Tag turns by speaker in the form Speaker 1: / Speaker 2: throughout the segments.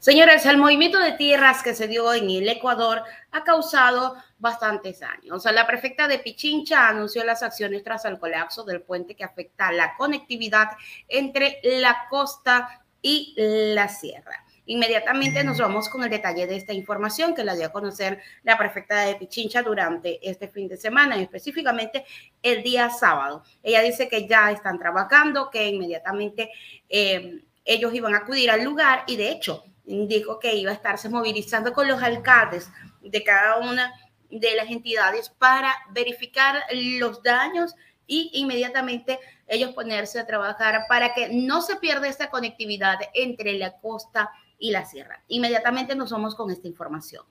Speaker 1: Señores, el movimiento de tierras que se dio en el Ecuador ha causado bastantes daños. La prefecta de Pichincha anunció las acciones tras el colapso del puente que afecta la conectividad entre la costa y la sierra. Inmediatamente nos vamos con el detalle de esta información que la dio a conocer la prefecta de Pichincha durante este fin de semana, específicamente el día sábado. Ella dice que ya están trabajando, que inmediatamente eh, ellos iban a acudir al lugar y de hecho dijo que iba a estarse movilizando con los alcaldes de cada una de las entidades para verificar los daños y inmediatamente ellos ponerse a trabajar para que no se pierda esta conectividad entre la costa y la sierra. Inmediatamente nos vamos con esta información.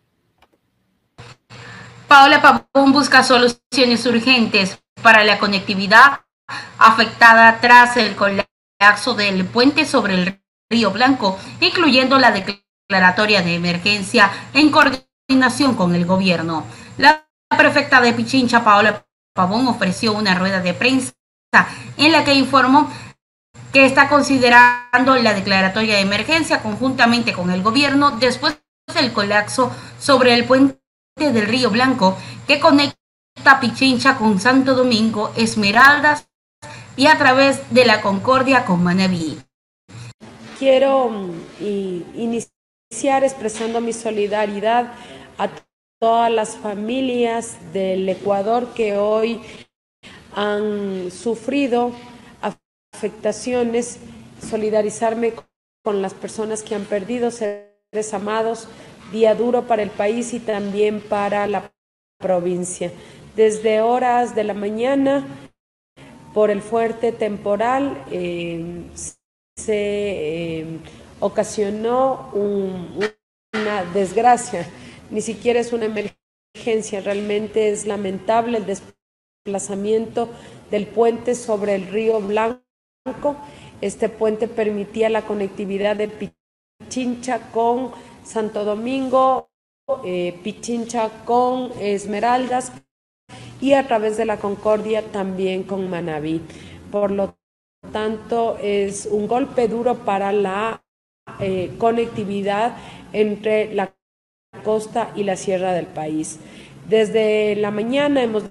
Speaker 2: Paola Pavón busca soluciones urgentes para la conectividad afectada tras el colapso del puente sobre el Río Blanco, incluyendo la declaratoria de emergencia en coordinación con el gobierno. La prefecta de Pichincha, Paola Pavón, ofreció una rueda de prensa en la que informó que está considerando la declaratoria de emergencia conjuntamente con el gobierno después del colapso sobre el puente del Río Blanco que conecta Pichincha con Santo Domingo, Esmeraldas y a través de la Concordia con Manabí.
Speaker 3: Quiero mm, iniciar expresando mi solidaridad a todas las familias del Ecuador que hoy han sufrido afectaciones, solidarizarme con las personas que han perdido seres amados, día duro para el país y también para la provincia. Desde horas de la mañana, por el fuerte temporal, eh, se eh, ocasionó una desgracia, ni siquiera es una emergencia, realmente es lamentable el desplazamiento del puente sobre el río Blanco. Este puente permitía la conectividad de Pichincha con Santo Domingo, eh, Pichincha con Esmeraldas y a través de la Concordia también con Manabí. Por lo tanto, es un golpe duro para la eh, conectividad entre la costa y la sierra del país. Desde la mañana hemos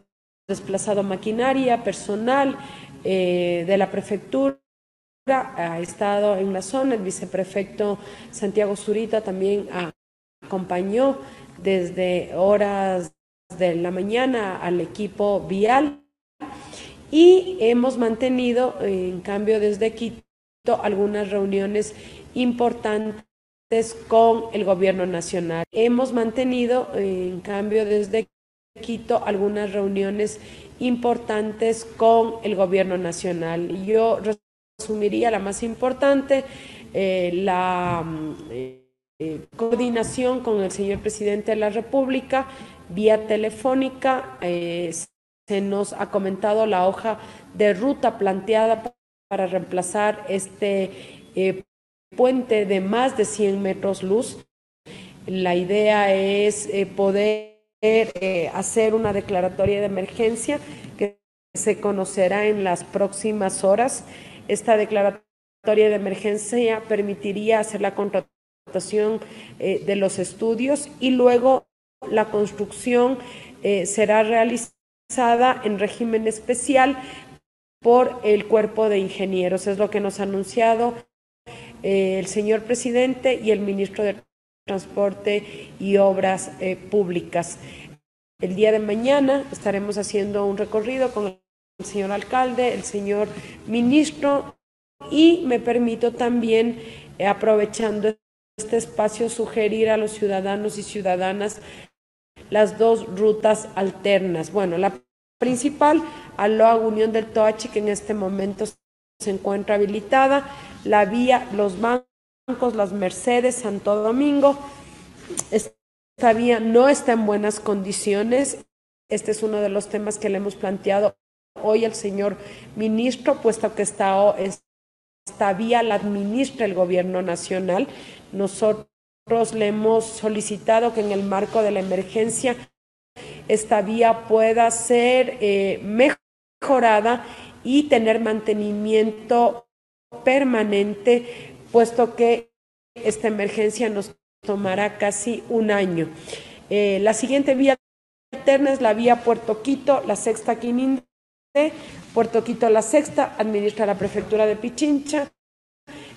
Speaker 3: desplazado maquinaria, personal eh, de la prefectura, ha estado en la zona, el viceprefecto Santiago Zurita también acompañó desde horas de la mañana al equipo vial y hemos mantenido, en cambio, desde Quito algunas reuniones importantes con el gobierno nacional. Hemos mantenido, en cambio, desde Quito algunas reuniones importantes con el gobierno nacional. Yo resumiría la más importante, eh, la eh, coordinación con el señor presidente de la República vía telefónica. Eh, se nos ha comentado la hoja de ruta planteada para reemplazar este eh, puente de más de 100 metros luz. La idea es eh, poder eh, hacer una declaratoria de emergencia que se conocerá en las próximas horas. Esta declaratoria de emergencia permitiría hacer la contratación de los estudios y luego la construcción será realizada en régimen especial por el cuerpo de ingenieros. Es lo que nos ha anunciado eh, el señor presidente y el ministro de Transporte y Obras eh, Públicas. El día de mañana estaremos haciendo un recorrido con el señor alcalde, el señor ministro y me permito también, eh, aprovechando este espacio, sugerir a los ciudadanos y ciudadanas las dos rutas alternas. Bueno, la principal, Aloa Unión del Toachi, que en este momento se encuentra habilitada, la vía Los Bancos, Las Mercedes, Santo Domingo. Esta vía no está en buenas condiciones. Este es uno de los temas que le hemos planteado hoy al señor ministro, puesto que esta, esta vía la administra el gobierno nacional. Nosotros le hemos solicitado que en el marco de la emergencia esta vía pueda ser eh, mejorada y tener mantenimiento permanente, puesto que esta emergencia nos tomará casi un año. Eh, la siguiente vía alterna es la vía Puerto Quito, la sexta Quininde, Puerto Quito la sexta, administra la prefectura de Pichincha.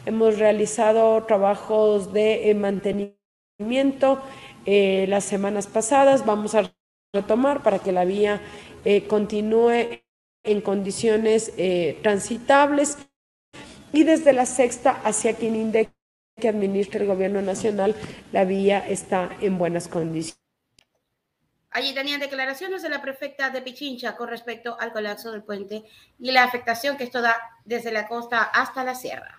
Speaker 3: Hemos realizado trabajos de eh, mantenimiento eh, las semanas pasadas. Vamos a retomar para que la vía continúe en condiciones transitables. Y desde la sexta hacia Quininde, que administra el gobierno nacional, la vía está en buenas condiciones.
Speaker 1: Allí tenían declaraciones de la prefecta de Pichincha con respecto al colapso del puente y la afectación que esto da desde la costa hasta la sierra.